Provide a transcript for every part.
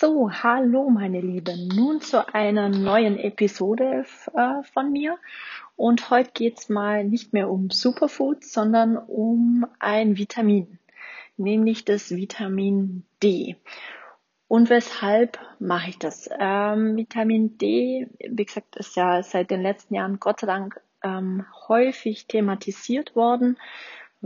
So, hallo meine Lieben, nun zu einer neuen Episode äh, von mir. Und heute geht's mal nicht mehr um Superfoods, sondern um ein Vitamin, nämlich das Vitamin D. Und weshalb mache ich das? Ähm, Vitamin D, wie gesagt, ist ja seit den letzten Jahren Gott sei Dank ähm, häufig thematisiert worden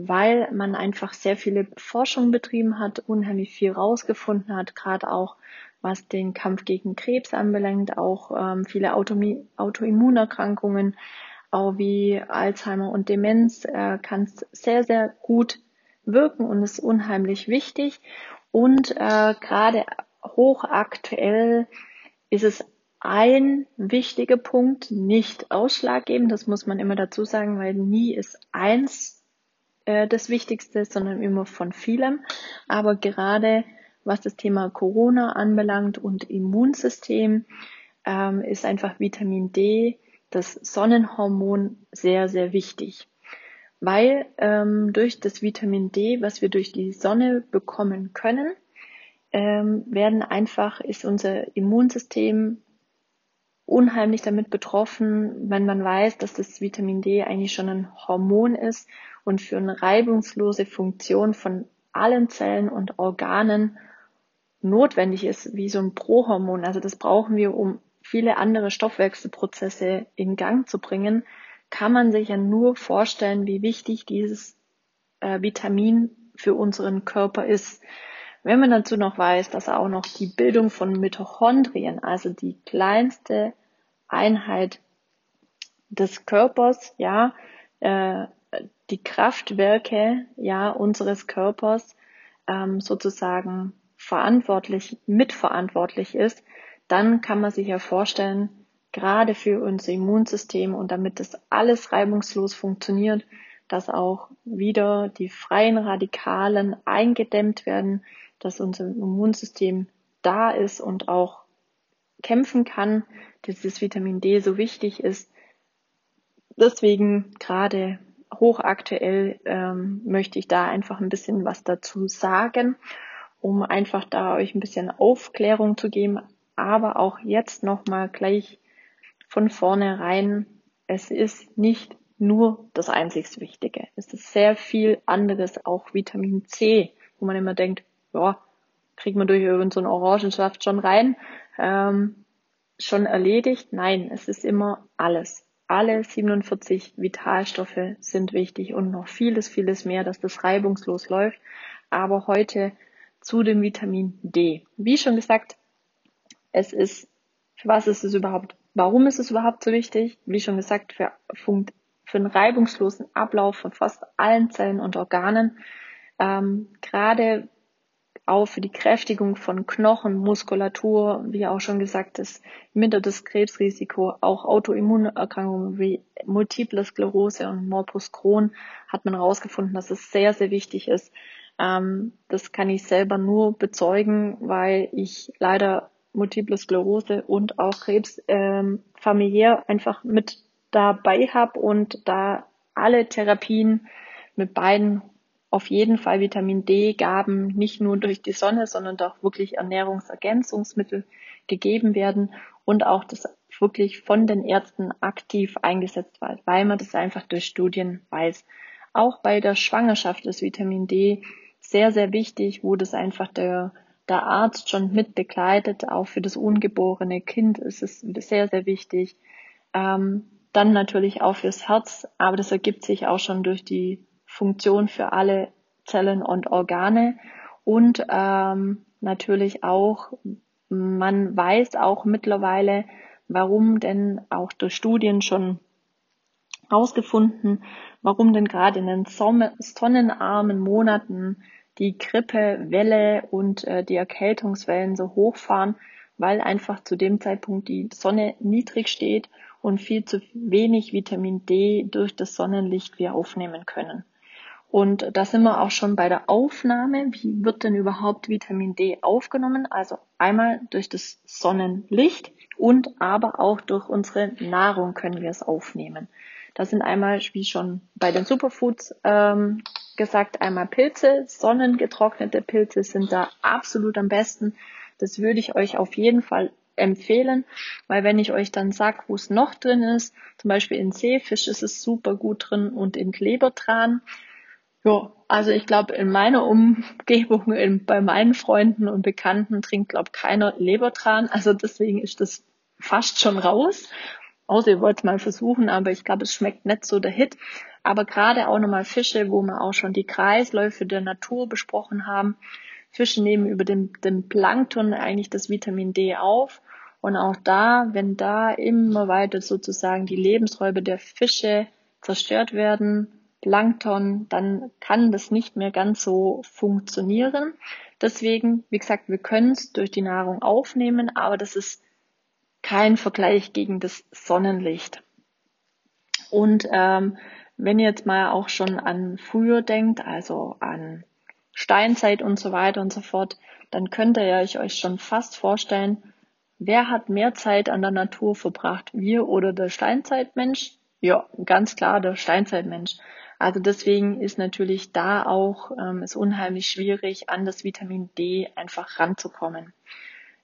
weil man einfach sehr viele Forschung betrieben hat, unheimlich viel rausgefunden hat, gerade auch was den Kampf gegen Krebs anbelangt, auch ähm, viele Autoimmunerkrankungen, auch wie Alzheimer und Demenz äh, kann es sehr, sehr gut wirken und ist unheimlich wichtig. Und äh, gerade hochaktuell ist es ein wichtiger Punkt, nicht ausschlaggebend, das muss man immer dazu sagen, weil nie ist eins äh, das Wichtigste, sondern immer von vielem. Aber gerade was das Thema Corona anbelangt und Immunsystem, ähm, ist einfach Vitamin D, das Sonnenhormon, sehr, sehr wichtig. Weil ähm, durch das Vitamin D, was wir durch die Sonne bekommen können, ähm, werden einfach, ist unser Immunsystem unheimlich damit betroffen, wenn man weiß, dass das Vitamin D eigentlich schon ein Hormon ist und für eine reibungslose Funktion von allen Zellen und Organen notwendig ist, wie so ein Prohormon. Also das brauchen wir, um viele andere Stoffwechselprozesse in Gang zu bringen, kann man sich ja nur vorstellen, wie wichtig dieses äh, Vitamin für unseren Körper ist. Wenn man dazu noch weiß, dass auch noch die Bildung von Mitochondrien, also die kleinste Einheit des Körpers, ja, äh, die Kraftwerke, ja, unseres Körpers ähm, sozusagen verantwortlich, mitverantwortlich ist, dann kann man sich ja vorstellen, gerade für unser Immunsystem und damit das alles reibungslos funktioniert, dass auch wieder die freien Radikalen eingedämmt werden, dass unser Immunsystem da ist und auch kämpfen kann, dass das Vitamin D so wichtig ist. Deswegen gerade hochaktuell ähm, möchte ich da einfach ein bisschen was dazu sagen, um einfach da euch ein bisschen Aufklärung zu geben, aber auch jetzt nochmal gleich von vornherein, es ist nicht nur das einzigste Wichtige. Es ist sehr viel anderes, auch Vitamin C, wo man immer denkt, ja, kriegt man durch so Orangensaft schon rein, ähm, schon erledigt. Nein, es ist immer alles. Alle 47 Vitalstoffe sind wichtig und noch vieles, vieles mehr, dass das reibungslos läuft. Aber heute zu dem Vitamin D. Wie schon gesagt, es ist, für was ist es überhaupt, warum ist es überhaupt so wichtig? Wie schon gesagt, für, für einen reibungslosen Ablauf von fast allen Zellen und Organen. Ähm, gerade auch für die Kräftigung von Knochen, Muskulatur, wie auch schon gesagt, das mindert das Krebsrisiko. Auch Autoimmunerkrankungen wie Multiple Sklerose und Morbus Crohn hat man herausgefunden, dass es sehr, sehr wichtig ist. Ähm, das kann ich selber nur bezeugen, weil ich leider Multiple Sklerose und auch Krebs ähm, familiär einfach mit dabei habe und da alle Therapien mit beiden auf jeden Fall Vitamin D-Gaben nicht nur durch die Sonne, sondern auch wirklich Ernährungsergänzungsmittel gegeben werden und auch das wirklich von den Ärzten aktiv eingesetzt wird, weil man das einfach durch Studien weiß. Auch bei der Schwangerschaft ist Vitamin D sehr, sehr wichtig, wo das einfach der, der Arzt schon mit begleitet. Auch für das ungeborene Kind ist es sehr, sehr wichtig. Ähm, dann natürlich auch fürs Herz, aber das ergibt sich auch schon durch die Funktion für alle Zellen und Organe und ähm, natürlich auch, man weiß auch mittlerweile, warum denn auch durch Studien schon herausgefunden, warum denn gerade in den sonnenarmen Monaten die Grippewelle und äh, die Erkältungswellen so hochfahren, weil einfach zu dem Zeitpunkt die Sonne niedrig steht und viel zu wenig Vitamin D durch das Sonnenlicht wir aufnehmen können. Und da sind wir auch schon bei der Aufnahme. Wie wird denn überhaupt Vitamin D aufgenommen? Also einmal durch das Sonnenlicht und aber auch durch unsere Nahrung können wir es aufnehmen. Das sind einmal, wie schon bei den Superfoods ähm, gesagt, einmal Pilze. Sonnengetrocknete Pilze sind da absolut am besten. Das würde ich euch auf jeden Fall empfehlen, weil wenn ich euch dann sag, wo es noch drin ist, zum Beispiel in Seefisch ist es super gut drin und in Klebertran. Ja, also ich glaube, in meiner Umgebung, in, bei meinen Freunden und Bekannten trinkt, glaube keiner Lebertran. Also deswegen ist das fast schon raus. Außer ihr wollt es mal versuchen, aber ich glaube, es schmeckt nicht so der Hit. Aber gerade auch nochmal Fische, wo wir auch schon die Kreisläufe der Natur besprochen haben. Fische nehmen über den, den Plankton eigentlich das Vitamin D auf. Und auch da, wenn da immer weiter sozusagen die Lebensräume der Fische zerstört werden, Plankton, dann kann das nicht mehr ganz so funktionieren. Deswegen, wie gesagt, wir können es durch die Nahrung aufnehmen, aber das ist kein Vergleich gegen das Sonnenlicht. Und ähm, wenn ihr jetzt mal auch schon an früher denkt, also an Steinzeit und so weiter und so fort, dann könnt ihr euch schon fast vorstellen, wer hat mehr Zeit an der Natur verbracht, wir oder der Steinzeitmensch? Ja, ganz klar der Steinzeitmensch. Also deswegen ist natürlich da auch ähm, es unheimlich schwierig, an das Vitamin D einfach ranzukommen.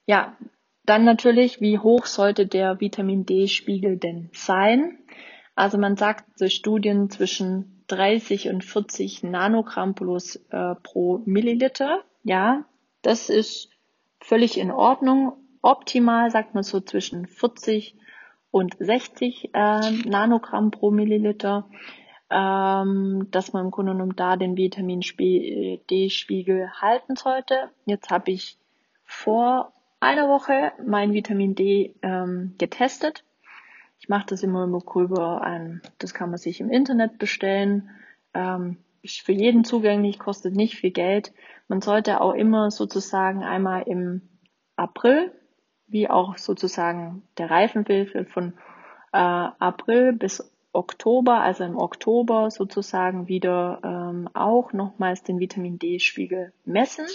Ja, dann natürlich, wie hoch sollte der Vitamin D-Spiegel denn sein? Also man sagt so Studien zwischen 30 und 40 Nanogramm plus äh, pro Milliliter. Ja, das ist völlig in Ordnung. Optimal sagt man so zwischen 40 und 60 äh, Nanogramm pro Milliliter ähm, dass man im Grunde genommen da den Vitamin D-Spiegel halten sollte. Jetzt habe ich vor einer Woche mein Vitamin D ähm, getestet. Ich mache das immer immer über ein, das kann man sich im Internet bestellen. Ähm, ist für jeden zugänglich, kostet nicht viel Geld. Man sollte auch immer sozusagen einmal im April, wie auch sozusagen der Reifenwürfel von äh, April bis Oktober, also im Oktober sozusagen wieder ähm, auch nochmals den Vitamin D-Spiegel messen.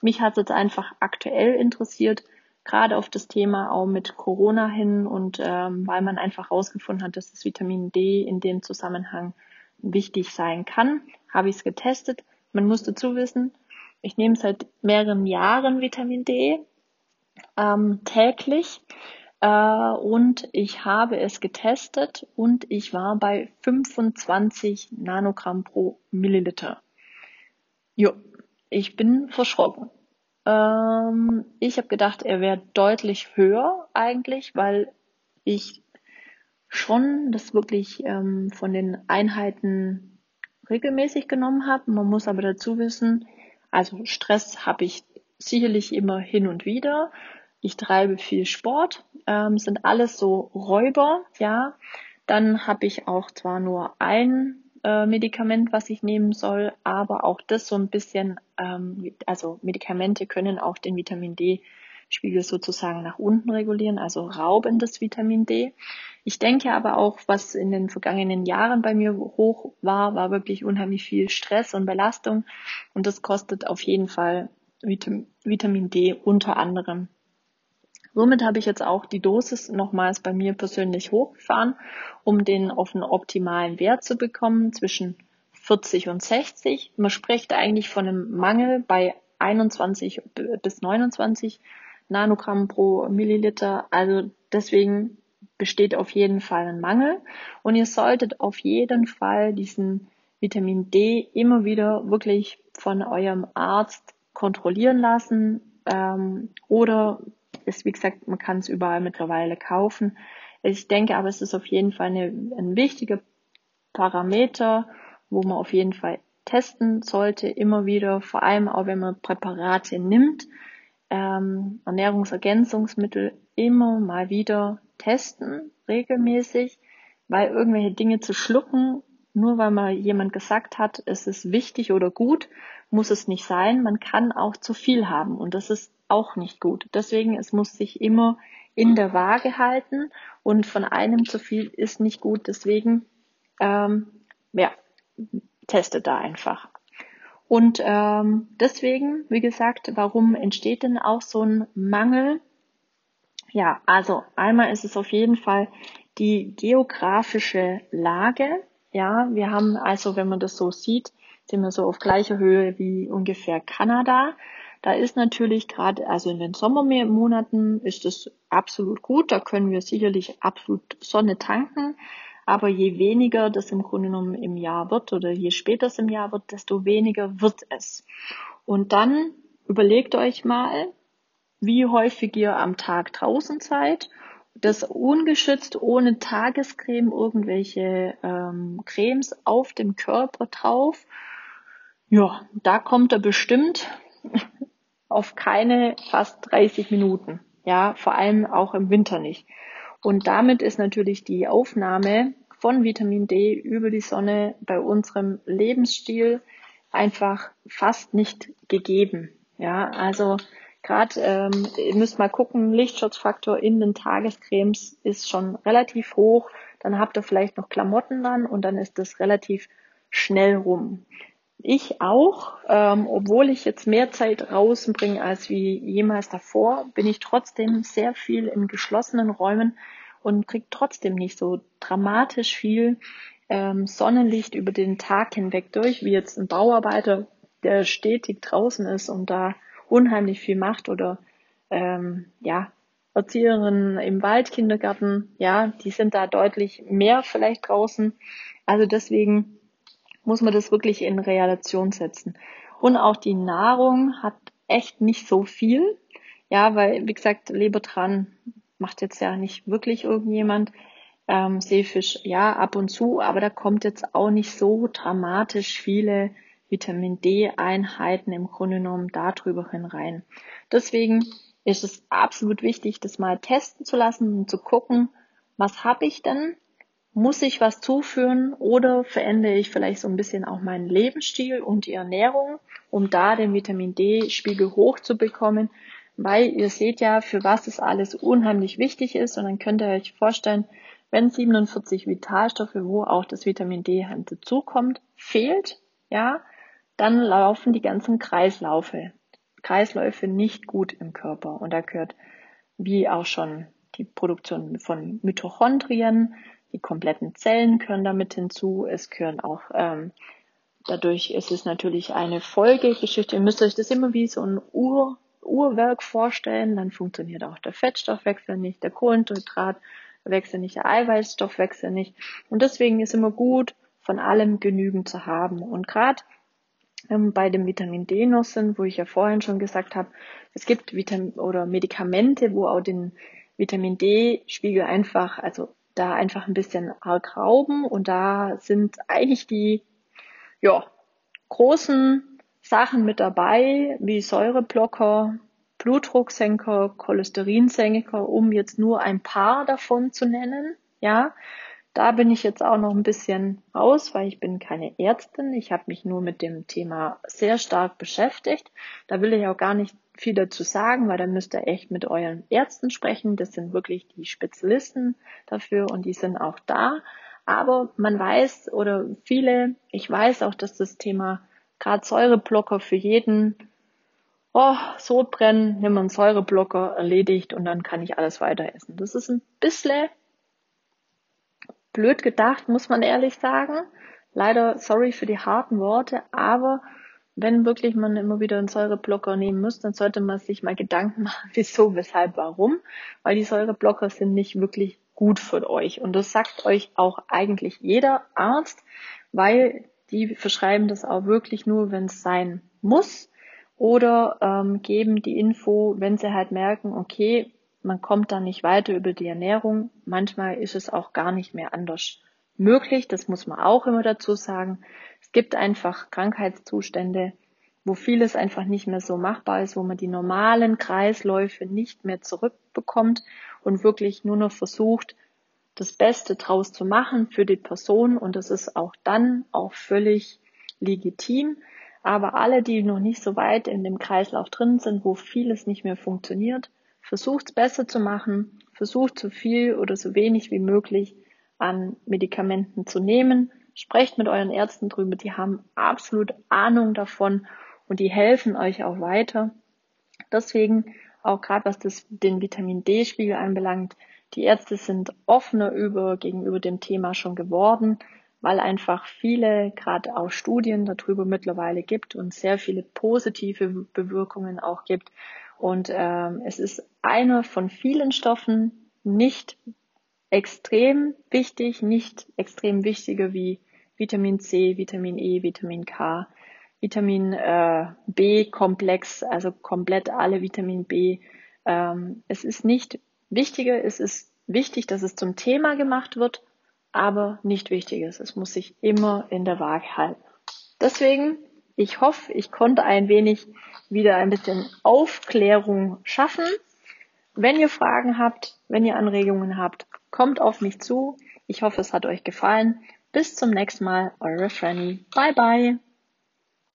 Mich hat es jetzt einfach aktuell interessiert, gerade auf das Thema auch mit Corona hin und ähm, weil man einfach herausgefunden hat, dass das Vitamin D in dem Zusammenhang wichtig sein kann, habe ich es getestet. Man muss dazu wissen, ich nehme seit mehreren Jahren Vitamin D ähm, täglich und ich habe es getestet und ich war bei 25 Nanogramm pro Milliliter. Jo, ich bin verschrocken. Ähm, ich habe gedacht, er wäre deutlich höher eigentlich, weil ich schon das wirklich ähm, von den Einheiten regelmäßig genommen habe. Man muss aber dazu wissen, also Stress habe ich sicherlich immer hin und wieder ich treibe viel Sport, ähm, sind alles so Räuber, ja. Dann habe ich auch zwar nur ein äh, Medikament, was ich nehmen soll, aber auch das so ein bisschen, ähm, also Medikamente können auch den Vitamin D Spiegel sozusagen nach unten regulieren, also rauben das Vitamin D. Ich denke aber auch, was in den vergangenen Jahren bei mir hoch war, war wirklich unheimlich viel Stress und Belastung und das kostet auf jeden Fall Vitamin D unter anderem Somit habe ich jetzt auch die Dosis nochmals bei mir persönlich hochgefahren, um den auf einen optimalen Wert zu bekommen zwischen 40 und 60. Man spricht eigentlich von einem Mangel bei 21 bis 29 Nanogramm pro Milliliter. Also deswegen besteht auf jeden Fall ein Mangel. Und ihr solltet auf jeden Fall diesen Vitamin D immer wieder wirklich von eurem Arzt kontrollieren lassen ähm, oder ist, wie gesagt, man kann es überall mittlerweile kaufen. Ich denke aber, es ist auf jeden Fall eine, ein wichtiger Parameter, wo man auf jeden Fall testen sollte, immer wieder, vor allem auch wenn man Präparate nimmt, ähm, Ernährungsergänzungsmittel immer mal wieder testen, regelmäßig, weil irgendwelche Dinge zu schlucken, nur weil mal jemand gesagt hat, es ist wichtig oder gut, muss es nicht sein. Man kann auch zu viel haben und das ist auch nicht gut. Deswegen, es muss sich immer in der Waage halten und von einem zu viel ist nicht gut. Deswegen, ähm, ja, testet da einfach. Und ähm, deswegen, wie gesagt, warum entsteht denn auch so ein Mangel? Ja, also einmal ist es auf jeden Fall die geografische Lage. Ja, wir haben also, wenn man das so sieht, sind wir so auf gleicher Höhe wie ungefähr Kanada. Da ist natürlich gerade, also in den Sommermonaten ist es absolut gut. Da können wir sicherlich absolut Sonne tanken. Aber je weniger das im Grunde genommen im Jahr wird oder je später es im Jahr wird, desto weniger wird es. Und dann überlegt euch mal, wie häufig ihr am Tag draußen seid. Das ungeschützt ohne Tagescreme, irgendwelche ähm, Cremes auf dem Körper drauf. Ja, da kommt er bestimmt auf keine fast 30 Minuten. Ja, vor allem auch im Winter nicht. Und damit ist natürlich die Aufnahme von Vitamin D über die Sonne bei unserem Lebensstil einfach fast nicht gegeben. Ja, also gerade ähm, ihr müsst mal gucken, Lichtschutzfaktor in den Tagescremes ist schon relativ hoch. Dann habt ihr vielleicht noch Klamotten dann und dann ist das relativ schnell rum. Ich auch, ähm, obwohl ich jetzt mehr Zeit draußen bringe als wie jemals davor, bin ich trotzdem sehr viel in geschlossenen Räumen und kriege trotzdem nicht so dramatisch viel ähm, Sonnenlicht über den Tag hinweg durch, wie jetzt ein Bauarbeiter, der stetig draußen ist und da unheimlich viel macht oder ähm, ja, Erzieherinnen im Waldkindergarten, ja, die sind da deutlich mehr vielleicht draußen. Also deswegen muss man das wirklich in Relation setzen. Und auch die Nahrung hat echt nicht so viel. Ja, weil, wie gesagt, Leber dran macht jetzt ja nicht wirklich irgendjemand. Ähm, Seefisch, ja, ab und zu, aber da kommt jetzt auch nicht so dramatisch viele Vitamin D-Einheiten im Grunde genommen darüber hinein. Deswegen ist es absolut wichtig, das mal testen zu lassen und zu gucken, was habe ich denn muss ich was zuführen oder verändere ich vielleicht so ein bisschen auch meinen Lebensstil und die Ernährung, um da den Vitamin D-Spiegel hochzubekommen? Weil ihr seht ja, für was es alles unheimlich wichtig ist. Und dann könnt ihr euch vorstellen, wenn 47 Vitalstoffe, wo auch das Vitamin D halt dazukommt, fehlt, ja, dann laufen die ganzen Kreislaufe, Kreisläufe nicht gut im Körper. Und da gehört wie auch schon die Produktion von Mitochondrien, die kompletten Zellen können damit hinzu. Es gehören auch, ähm, dadurch ist es natürlich eine Folgegeschichte. Ihr müsst euch das immer wie so ein Ur, Uhrwerk vorstellen. Dann funktioniert auch der Fettstoffwechsel nicht, der Kohlenhydratwechsel nicht, der Eiweißstoffwechsel nicht. Und deswegen ist immer gut, von allem genügend zu haben. Und gerade ähm, bei dem Vitamin D noch wo ich ja vorhin schon gesagt habe, es gibt Vitamin oder Medikamente, wo auch den Vitamin D-Spiegel einfach, also da einfach ein bisschen arg rauben und da sind eigentlich die ja, großen Sachen mit dabei, wie Säureblocker, Blutdrucksenker, Cholesterinsenker, um jetzt nur ein paar davon zu nennen. Ja, da bin ich jetzt auch noch ein bisschen raus, weil ich bin keine Ärztin. Ich habe mich nur mit dem Thema sehr stark beschäftigt. Da will ich auch gar nicht viel dazu sagen, weil dann müsst ihr echt mit euren Ärzten sprechen. Das sind wirklich die Spezialisten dafür und die sind auch da. Aber man weiß oder viele, ich weiß auch, dass das Thema gerade Säureblocker für jeden, oh, so brennen, nimm einen Säureblocker erledigt und dann kann ich alles weiter essen. Das ist ein bisschen blöd gedacht, muss man ehrlich sagen. Leider sorry für die harten Worte, aber wenn wirklich man immer wieder einen Säureblocker nehmen muss, dann sollte man sich mal Gedanken machen, wieso, weshalb, warum, weil die Säureblocker sind nicht wirklich gut für euch. Und das sagt euch auch eigentlich jeder Arzt, weil die verschreiben das auch wirklich nur, wenn es sein muss oder ähm, geben die Info, wenn sie halt merken, okay, man kommt da nicht weiter über die Ernährung. Manchmal ist es auch gar nicht mehr anders möglich. Das muss man auch immer dazu sagen gibt einfach Krankheitszustände, wo vieles einfach nicht mehr so machbar ist, wo man die normalen Kreisläufe nicht mehr zurückbekommt und wirklich nur noch versucht, das Beste draus zu machen für die Person und das ist auch dann auch völlig legitim. Aber alle, die noch nicht so weit in dem Kreislauf drin sind, wo vieles nicht mehr funktioniert, versucht es besser zu machen, versucht so viel oder so wenig wie möglich an Medikamenten zu nehmen, Sprecht mit euren Ärzten drüber, die haben absolut Ahnung davon und die helfen euch auch weiter. Deswegen auch gerade was das, den Vitamin D-Spiegel anbelangt, die Ärzte sind offener über, gegenüber dem Thema schon geworden, weil einfach viele, gerade auch Studien darüber mittlerweile gibt und sehr viele positive Bewirkungen auch gibt. Und ähm, es ist einer von vielen Stoffen, nicht extrem wichtig, nicht extrem wichtiger wie Vitamin C, Vitamin E, Vitamin K, Vitamin äh, B-Komplex, also komplett alle Vitamin B. Ähm, es ist nicht wichtiger, es ist wichtig, dass es zum Thema gemacht wird, aber nicht wichtig ist. Es muss sich immer in der Waage halten. Deswegen, ich hoffe, ich konnte ein wenig wieder ein bisschen Aufklärung schaffen. Wenn ihr Fragen habt, wenn ihr Anregungen habt, kommt auf mich zu. Ich hoffe, es hat euch gefallen. Bis zum nächsten Mal, eure Franny. Bye bye.